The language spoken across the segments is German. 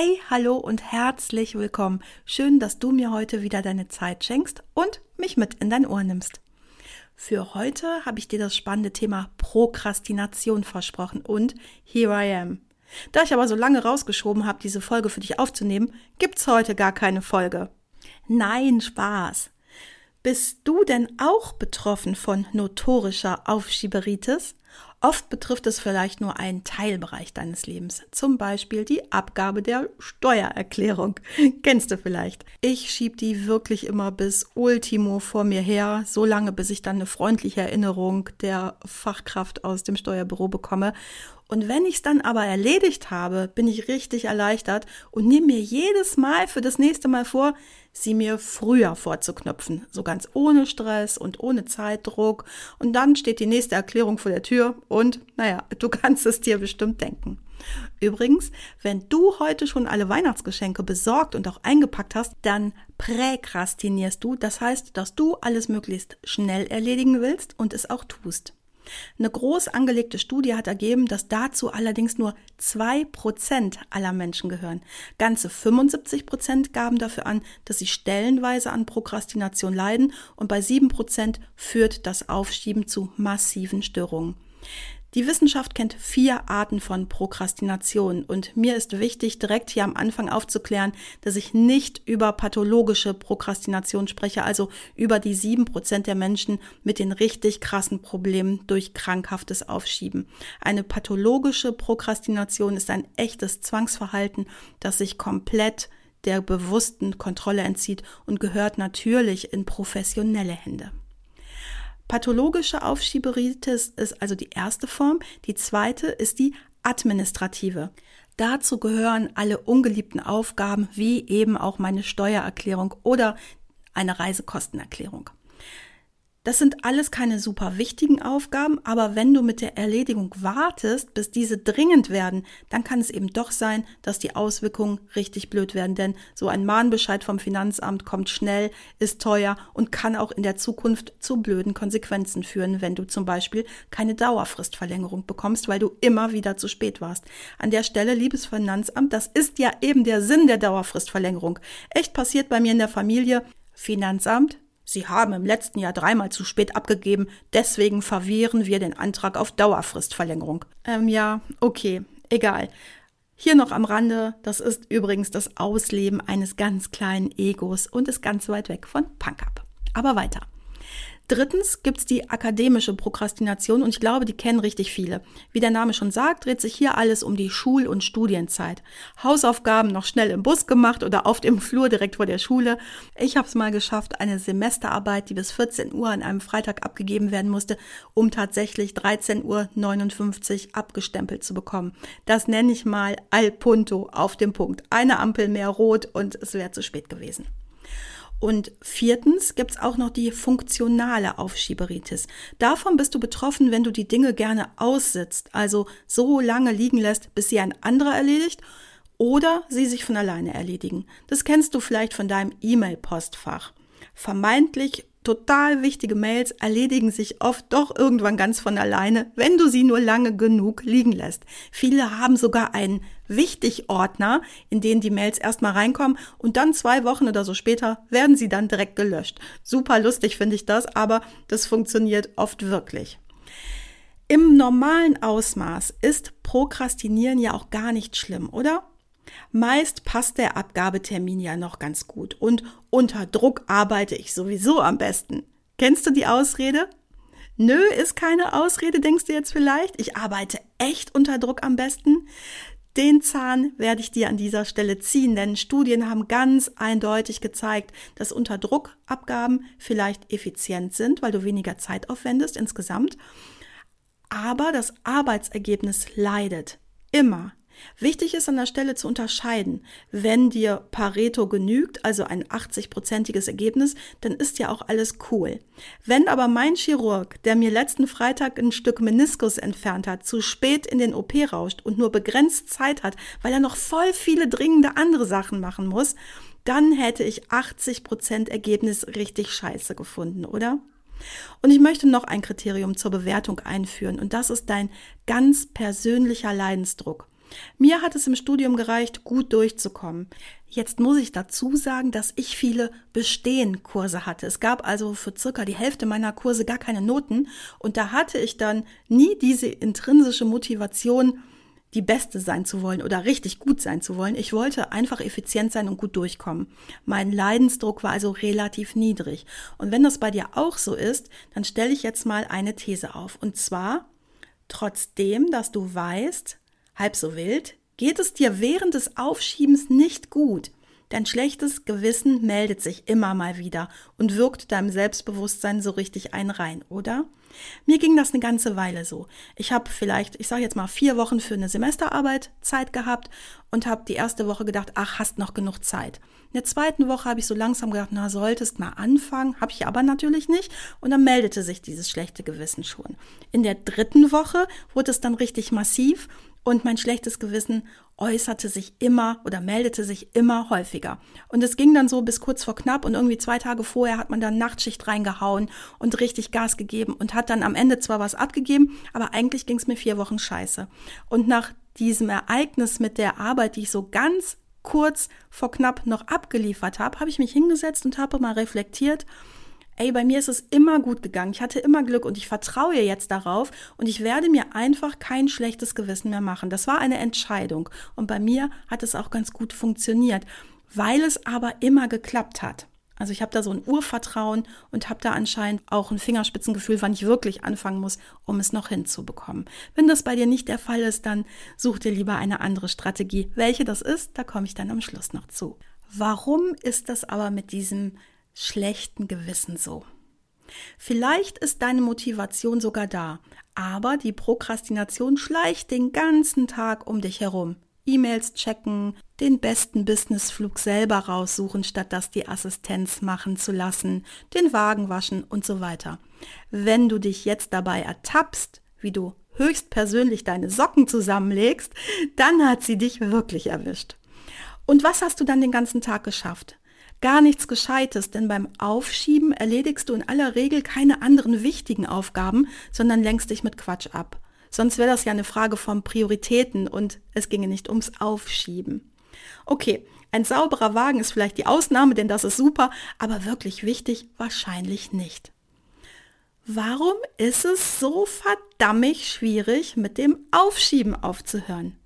Hey, hallo und herzlich willkommen. Schön, dass du mir heute wieder deine Zeit schenkst und mich mit in dein Ohr nimmst. Für heute habe ich dir das spannende Thema Prokrastination versprochen und here I am. Da ich aber so lange rausgeschoben habe, diese Folge für dich aufzunehmen, gibt's heute gar keine Folge. Nein, Spaß. Bist du denn auch betroffen von notorischer Aufschieberitis? Oft betrifft es vielleicht nur einen Teilbereich deines Lebens, zum Beispiel die Abgabe der Steuererklärung. Kennst du vielleicht? Ich schieb die wirklich immer bis Ultimo vor mir her, so lange, bis ich dann eine freundliche Erinnerung der Fachkraft aus dem Steuerbüro bekomme. Und wenn ich es dann aber erledigt habe, bin ich richtig erleichtert und nehme mir jedes Mal für das nächste Mal vor, sie mir früher vorzuknöpfen, so ganz ohne Stress und ohne Zeitdruck. Und dann steht die nächste Erklärung vor der Tür und, naja, du kannst es dir bestimmt denken. Übrigens, wenn du heute schon alle Weihnachtsgeschenke besorgt und auch eingepackt hast, dann präkrastinierst du. Das heißt, dass du alles möglichst schnell erledigen willst und es auch tust. Eine groß angelegte Studie hat ergeben, dass dazu allerdings nur zwei Prozent aller Menschen gehören. Ganze 75 Prozent gaben dafür an, dass sie stellenweise an Prokrastination leiden und bei sieben Prozent führt das Aufschieben zu massiven Störungen. Die Wissenschaft kennt vier Arten von Prokrastination und mir ist wichtig, direkt hier am Anfang aufzuklären, dass ich nicht über pathologische Prokrastination spreche, also über die sieben Prozent der Menschen mit den richtig krassen Problemen durch krankhaftes Aufschieben. Eine pathologische Prokrastination ist ein echtes Zwangsverhalten, das sich komplett der bewussten Kontrolle entzieht und gehört natürlich in professionelle Hände. Pathologische Aufschieberitis ist also die erste Form. Die zweite ist die administrative. Dazu gehören alle ungeliebten Aufgaben wie eben auch meine Steuererklärung oder eine Reisekostenerklärung. Das sind alles keine super wichtigen Aufgaben, aber wenn du mit der Erledigung wartest, bis diese dringend werden, dann kann es eben doch sein, dass die Auswirkungen richtig blöd werden, denn so ein Mahnbescheid vom Finanzamt kommt schnell, ist teuer und kann auch in der Zukunft zu blöden Konsequenzen führen, wenn du zum Beispiel keine Dauerfristverlängerung bekommst, weil du immer wieder zu spät warst. An der Stelle, liebes Finanzamt, das ist ja eben der Sinn der Dauerfristverlängerung. Echt passiert bei mir in der Familie. Finanzamt, Sie haben im letzten Jahr dreimal zu spät abgegeben, deswegen verwehren wir den Antrag auf Dauerfristverlängerung. Ähm, ja, okay, egal. Hier noch am Rande, das ist übrigens das Ausleben eines ganz kleinen Egos und ist ganz weit weg von Punk Up. Aber weiter. Drittens gibt's die akademische Prokrastination und ich glaube, die kennen richtig viele. Wie der Name schon sagt, dreht sich hier alles um die Schul- und Studienzeit. Hausaufgaben noch schnell im Bus gemacht oder auf dem Flur direkt vor der Schule. Ich habe es mal geschafft, eine Semesterarbeit, die bis 14 Uhr an einem Freitag abgegeben werden musste, um tatsächlich 13.59 Uhr abgestempelt zu bekommen. Das nenne ich mal al punto auf dem Punkt. Eine Ampel mehr rot und es wäre zu spät gewesen. Und viertens gibt's auch noch die funktionale Aufschieberitis. Davon bist du betroffen, wenn du die Dinge gerne aussitzt, also so lange liegen lässt, bis sie ein anderer erledigt oder sie sich von alleine erledigen. Das kennst du vielleicht von deinem E-Mail-Postfach. Vermeintlich total wichtige Mails erledigen sich oft doch irgendwann ganz von alleine, wenn du sie nur lange genug liegen lässt. Viele haben sogar einen Wichtig-Ordner, in den die Mails erstmal reinkommen und dann zwei Wochen oder so später werden sie dann direkt gelöscht. Super lustig finde ich das, aber das funktioniert oft wirklich. Im normalen Ausmaß ist Prokrastinieren ja auch gar nicht schlimm, oder? Meist passt der Abgabetermin ja noch ganz gut und unter Druck arbeite ich sowieso am besten. Kennst du die Ausrede? Nö, ist keine Ausrede, denkst du jetzt vielleicht? Ich arbeite echt unter Druck am besten. Den Zahn werde ich dir an dieser Stelle ziehen, denn Studien haben ganz eindeutig gezeigt, dass unter Druck Abgaben vielleicht effizient sind, weil du weniger Zeit aufwendest insgesamt. Aber das Arbeitsergebnis leidet immer Wichtig ist an der Stelle zu unterscheiden. Wenn dir Pareto genügt, also ein 80-prozentiges Ergebnis, dann ist ja auch alles cool. Wenn aber mein Chirurg, der mir letzten Freitag ein Stück Meniskus entfernt hat, zu spät in den OP rauscht und nur begrenzt Zeit hat, weil er noch voll viele dringende andere Sachen machen muss, dann hätte ich 80 Prozent Ergebnis richtig scheiße gefunden, oder? Und ich möchte noch ein Kriterium zur Bewertung einführen und das ist dein ganz persönlicher Leidensdruck. Mir hat es im Studium gereicht, gut durchzukommen. Jetzt muss ich dazu sagen, dass ich viele Bestehen-Kurse hatte. Es gab also für circa die Hälfte meiner Kurse gar keine Noten und da hatte ich dann nie diese intrinsische Motivation, die Beste sein zu wollen oder richtig gut sein zu wollen. Ich wollte einfach effizient sein und gut durchkommen. Mein Leidensdruck war also relativ niedrig. Und wenn das bei dir auch so ist, dann stelle ich jetzt mal eine These auf. Und zwar, trotzdem, dass du weißt, halb so wild, geht es dir während des Aufschiebens nicht gut. Dein schlechtes Gewissen meldet sich immer mal wieder und wirkt deinem Selbstbewusstsein so richtig ein rein, oder? Mir ging das eine ganze Weile so. Ich habe vielleicht, ich sage jetzt mal, vier Wochen für eine Semesterarbeit Zeit gehabt und habe die erste Woche gedacht, ach, hast noch genug Zeit. In der zweiten Woche habe ich so langsam gedacht, na, solltest mal anfangen, habe ich aber natürlich nicht. Und dann meldete sich dieses schlechte Gewissen schon. In der dritten Woche wurde es dann richtig massiv und mein schlechtes Gewissen äußerte sich immer oder meldete sich immer häufiger. Und es ging dann so bis kurz vor knapp und irgendwie zwei Tage vorher hat man dann Nachtschicht reingehauen und richtig Gas gegeben und hat dann am Ende zwar was abgegeben, aber eigentlich ging es mir vier Wochen scheiße. Und nach diesem Ereignis mit der Arbeit, die ich so ganz kurz vor knapp noch abgeliefert habe, habe ich mich hingesetzt und habe mal reflektiert ey, bei mir ist es immer gut gegangen. Ich hatte immer Glück und ich vertraue jetzt darauf und ich werde mir einfach kein schlechtes Gewissen mehr machen. Das war eine Entscheidung und bei mir hat es auch ganz gut funktioniert, weil es aber immer geklappt hat. Also ich habe da so ein Urvertrauen und habe da anscheinend auch ein Fingerspitzengefühl, wann ich wirklich anfangen muss, um es noch hinzubekommen. Wenn das bei dir nicht der Fall ist, dann such dir lieber eine andere Strategie. Welche das ist, da komme ich dann am Schluss noch zu. Warum ist das aber mit diesem schlechten Gewissen so. Vielleicht ist deine Motivation sogar da, aber die Prokrastination schleicht den ganzen Tag um dich herum. E-Mails checken, den besten Businessflug selber raussuchen, statt das die Assistenz machen zu lassen, den Wagen waschen und so weiter. Wenn du dich jetzt dabei ertappst, wie du höchstpersönlich deine Socken zusammenlegst, dann hat sie dich wirklich erwischt. Und was hast du dann den ganzen Tag geschafft? Gar nichts Gescheites, denn beim Aufschieben erledigst du in aller Regel keine anderen wichtigen Aufgaben, sondern lenkst dich mit Quatsch ab. Sonst wäre das ja eine Frage von Prioritäten und es ginge nicht ums Aufschieben. Okay, ein sauberer Wagen ist vielleicht die Ausnahme, denn das ist super, aber wirklich wichtig wahrscheinlich nicht. Warum ist es so verdammt schwierig, mit dem Aufschieben aufzuhören?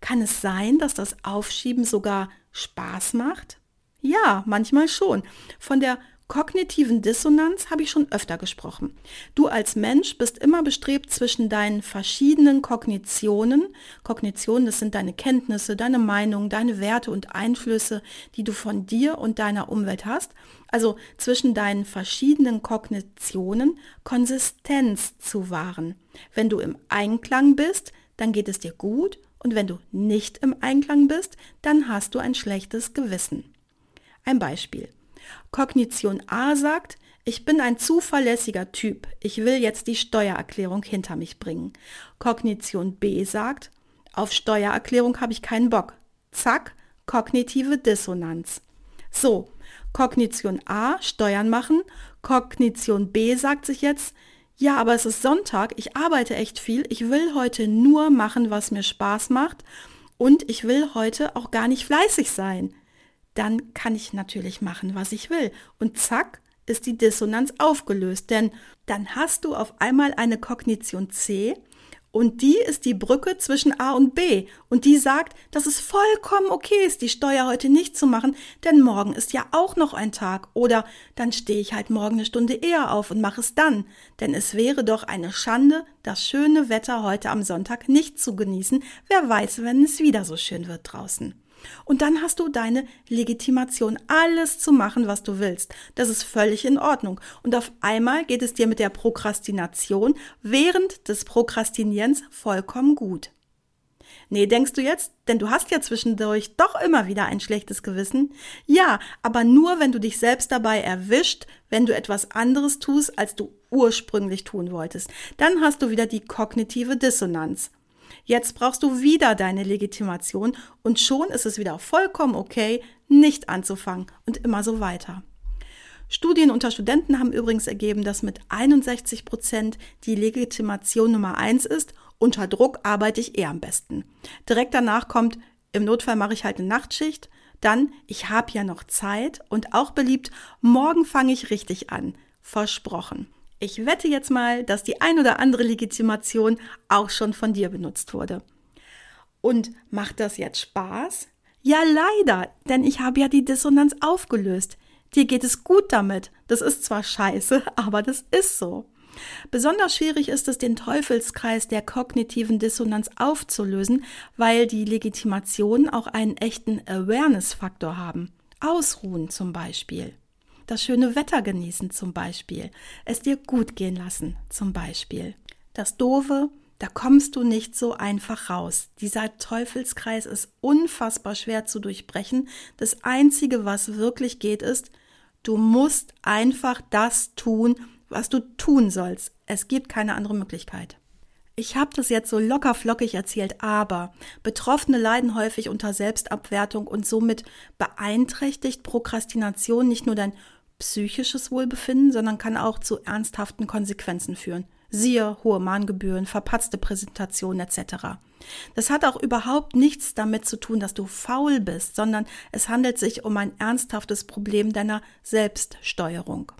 Kann es sein, dass das Aufschieben sogar Spaß macht? Ja, manchmal schon. Von der kognitiven Dissonanz habe ich schon öfter gesprochen. Du als Mensch bist immer bestrebt zwischen deinen verschiedenen Kognitionen. Kognitionen, das sind deine Kenntnisse, deine Meinung, deine Werte und Einflüsse, die du von dir und deiner Umwelt hast. Also zwischen deinen verschiedenen Kognitionen Konsistenz zu wahren. Wenn du im Einklang bist, dann geht es dir gut und wenn du nicht im Einklang bist, dann hast du ein schlechtes Gewissen. Ein Beispiel. Kognition A sagt, ich bin ein zuverlässiger Typ. Ich will jetzt die Steuererklärung hinter mich bringen. Kognition B sagt, auf Steuererklärung habe ich keinen Bock. Zack, kognitive Dissonanz. So, Kognition A, Steuern machen. Kognition B sagt sich jetzt, ja, aber es ist Sonntag, ich arbeite echt viel, ich will heute nur machen, was mir Spaß macht und ich will heute auch gar nicht fleißig sein dann kann ich natürlich machen, was ich will. Und zack, ist die Dissonanz aufgelöst, denn dann hast du auf einmal eine Kognition C und die ist die Brücke zwischen A und B. Und die sagt, dass es vollkommen okay ist, die Steuer heute nicht zu machen, denn morgen ist ja auch noch ein Tag. Oder dann stehe ich halt morgen eine Stunde eher auf und mache es dann, denn es wäre doch eine Schande, das schöne Wetter heute am Sonntag nicht zu genießen, wer weiß, wenn es wieder so schön wird draußen. Und dann hast du deine Legitimation, alles zu machen, was du willst. Das ist völlig in Ordnung. Und auf einmal geht es dir mit der Prokrastination während des Prokrastinierens vollkommen gut. Nee, denkst du jetzt? Denn du hast ja zwischendurch doch immer wieder ein schlechtes Gewissen. Ja, aber nur, wenn du dich selbst dabei erwischt, wenn du etwas anderes tust, als du ursprünglich tun wolltest. Dann hast du wieder die kognitive Dissonanz. Jetzt brauchst du wieder deine Legitimation und schon ist es wieder vollkommen okay, nicht anzufangen und immer so weiter. Studien unter Studenten haben übrigens ergeben, dass mit 61 Prozent die Legitimation Nummer eins ist. Unter Druck arbeite ich eher am besten. Direkt danach kommt, im Notfall mache ich halt eine Nachtschicht. Dann, ich habe ja noch Zeit und auch beliebt, morgen fange ich richtig an. Versprochen. Ich wette jetzt mal, dass die ein oder andere Legitimation auch schon von dir benutzt wurde. Und macht das jetzt Spaß? Ja, leider, denn ich habe ja die Dissonanz aufgelöst. Dir geht es gut damit. Das ist zwar scheiße, aber das ist so. Besonders schwierig ist es, den Teufelskreis der kognitiven Dissonanz aufzulösen, weil die Legitimationen auch einen echten Awareness-Faktor haben. Ausruhen zum Beispiel. Das schöne Wetter genießen zum Beispiel. Es dir gut gehen lassen zum Beispiel. Das Doofe, da kommst du nicht so einfach raus. Dieser Teufelskreis ist unfassbar schwer zu durchbrechen. Das Einzige, was wirklich geht, ist, du musst einfach das tun, was du tun sollst. Es gibt keine andere Möglichkeit. Ich habe das jetzt so locker flockig erzählt, aber Betroffene leiden häufig unter Selbstabwertung und somit beeinträchtigt Prokrastination nicht nur dein psychisches Wohlbefinden, sondern kann auch zu ernsthaften Konsequenzen führen. Siehe hohe Mahngebühren, verpatzte Präsentationen etc. Das hat auch überhaupt nichts damit zu tun, dass du faul bist, sondern es handelt sich um ein ernsthaftes Problem deiner Selbststeuerung.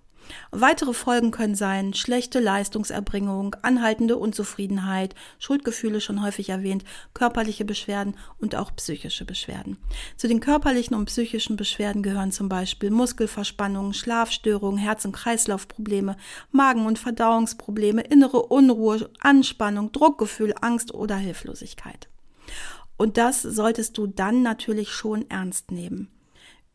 Weitere Folgen können sein schlechte Leistungserbringung, anhaltende Unzufriedenheit, Schuldgefühle schon häufig erwähnt, körperliche Beschwerden und auch psychische Beschwerden. Zu den körperlichen und psychischen Beschwerden gehören zum Beispiel Muskelverspannungen, Schlafstörungen, Herz- und Kreislaufprobleme, Magen- und Verdauungsprobleme, innere Unruhe, Anspannung, Druckgefühl, Angst oder Hilflosigkeit. Und das solltest du dann natürlich schon ernst nehmen.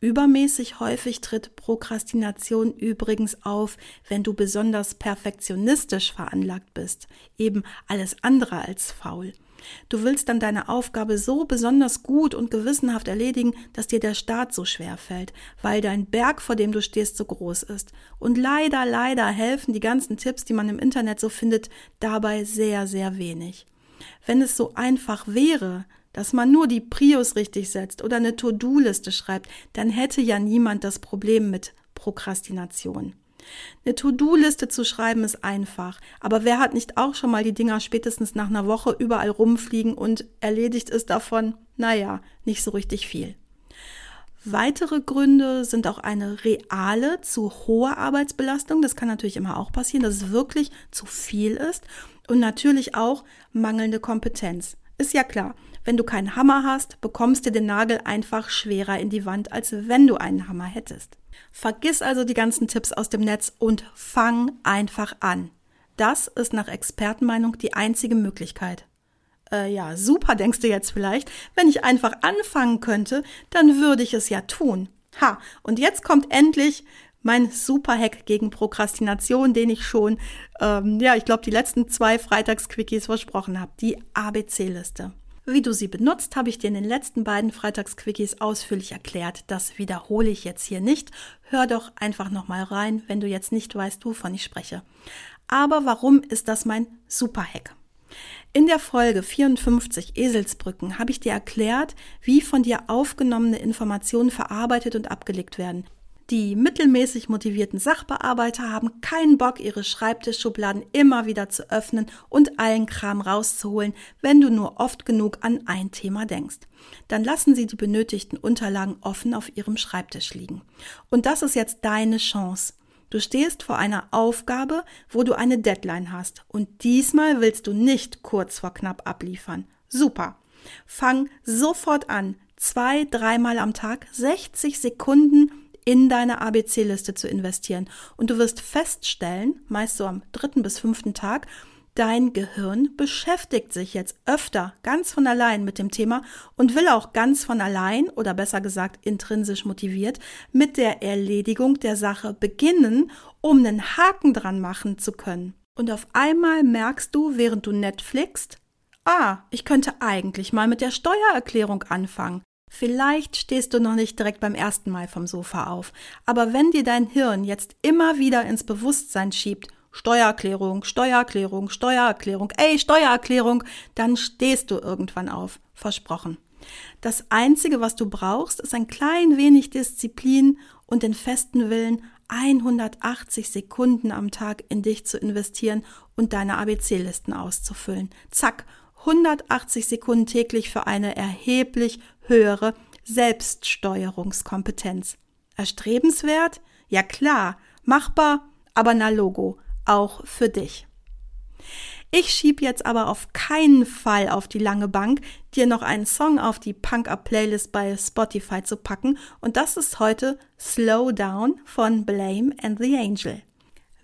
Übermäßig häufig tritt Prokrastination übrigens auf, wenn du besonders perfektionistisch veranlagt bist, eben alles andere als faul. Du willst dann deine Aufgabe so besonders gut und gewissenhaft erledigen, dass dir der Start so schwer fällt, weil dein Berg, vor dem du stehst, so groß ist. Und leider, leider helfen die ganzen Tipps, die man im Internet so findet, dabei sehr, sehr wenig. Wenn es so einfach wäre, dass man nur die Prius richtig setzt oder eine To-Do-Liste schreibt, dann hätte ja niemand das Problem mit Prokrastination. Eine To-Do-Liste zu schreiben ist einfach, aber wer hat nicht auch schon mal die Dinger spätestens nach einer Woche überall rumfliegen und erledigt ist davon, naja, nicht so richtig viel. Weitere Gründe sind auch eine reale, zu hohe Arbeitsbelastung. Das kann natürlich immer auch passieren, dass es wirklich zu viel ist. Und natürlich auch mangelnde Kompetenz. Ist ja klar, wenn du keinen Hammer hast, bekommst du den Nagel einfach schwerer in die Wand, als wenn du einen Hammer hättest. Vergiss also die ganzen Tipps aus dem Netz und fang einfach an. Das ist nach Expertenmeinung die einzige Möglichkeit. Äh, ja, super, denkst du jetzt vielleicht. Wenn ich einfach anfangen könnte, dann würde ich es ja tun. Ha, und jetzt kommt endlich mein Super-Hack gegen Prokrastination, den ich schon, ähm, ja, ich glaube, die letzten zwei Freitagsquickies versprochen habe. Die ABC-Liste. Wie du sie benutzt, habe ich dir in den letzten beiden Freitagsquickies ausführlich erklärt. Das wiederhole ich jetzt hier nicht. Hör doch einfach nochmal rein, wenn du jetzt nicht weißt, wovon ich spreche. Aber warum ist das mein Superhack? In der Folge 54 Eselsbrücken habe ich dir erklärt, wie von dir aufgenommene Informationen verarbeitet und abgelegt werden. Die mittelmäßig motivierten Sachbearbeiter haben keinen Bock, ihre Schreibtischschubladen immer wieder zu öffnen und allen Kram rauszuholen, wenn du nur oft genug an ein Thema denkst. Dann lassen sie die benötigten Unterlagen offen auf ihrem Schreibtisch liegen. Und das ist jetzt deine Chance. Du stehst vor einer Aufgabe, wo du eine Deadline hast. Und diesmal willst du nicht kurz vor knapp abliefern. Super. Fang sofort an. Zwei, dreimal am Tag, 60 Sekunden in deine ABC-Liste zu investieren. Und du wirst feststellen, meist so am dritten bis fünften Tag, Dein Gehirn beschäftigt sich jetzt öfter ganz von allein mit dem Thema und will auch ganz von allein oder besser gesagt intrinsisch motiviert mit der Erledigung der Sache beginnen, um einen Haken dran machen zu können. Und auf einmal merkst du, während du Netflixst, Ah, ich könnte eigentlich mal mit der Steuererklärung anfangen. Vielleicht stehst du noch nicht direkt beim ersten Mal vom Sofa auf, aber wenn dir dein Hirn jetzt immer wieder ins Bewusstsein schiebt, Steuererklärung, Steuererklärung, Steuererklärung, ey, Steuererklärung, dann stehst du irgendwann auf. Versprochen. Das Einzige, was du brauchst, ist ein klein wenig Disziplin und den festen Willen, 180 Sekunden am Tag in dich zu investieren und deine ABC-Listen auszufüllen. Zack, 180 Sekunden täglich für eine erheblich höhere Selbststeuerungskompetenz. Erstrebenswert? Ja klar, machbar, aber na Logo, auch für dich. Ich schieb jetzt aber auf keinen Fall auf die lange Bank, dir noch einen Song auf die Punk-Up-Playlist bei Spotify zu packen und das ist heute Slow Down von Blame and the Angel.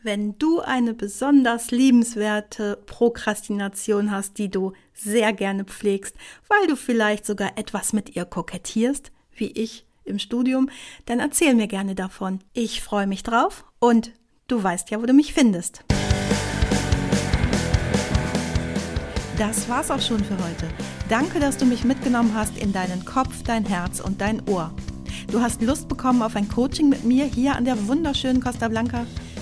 Wenn du eine besonders liebenswerte Prokrastination hast, die du sehr gerne pflegst, weil du vielleicht sogar etwas mit ihr kokettierst, wie ich im Studium, dann erzähl mir gerne davon. Ich freue mich drauf und du weißt ja, wo du mich findest. Das war's auch schon für heute. Danke, dass du mich mitgenommen hast in deinen Kopf, dein Herz und dein Ohr. Du hast Lust bekommen auf ein Coaching mit mir hier an der wunderschönen Costa Blanca?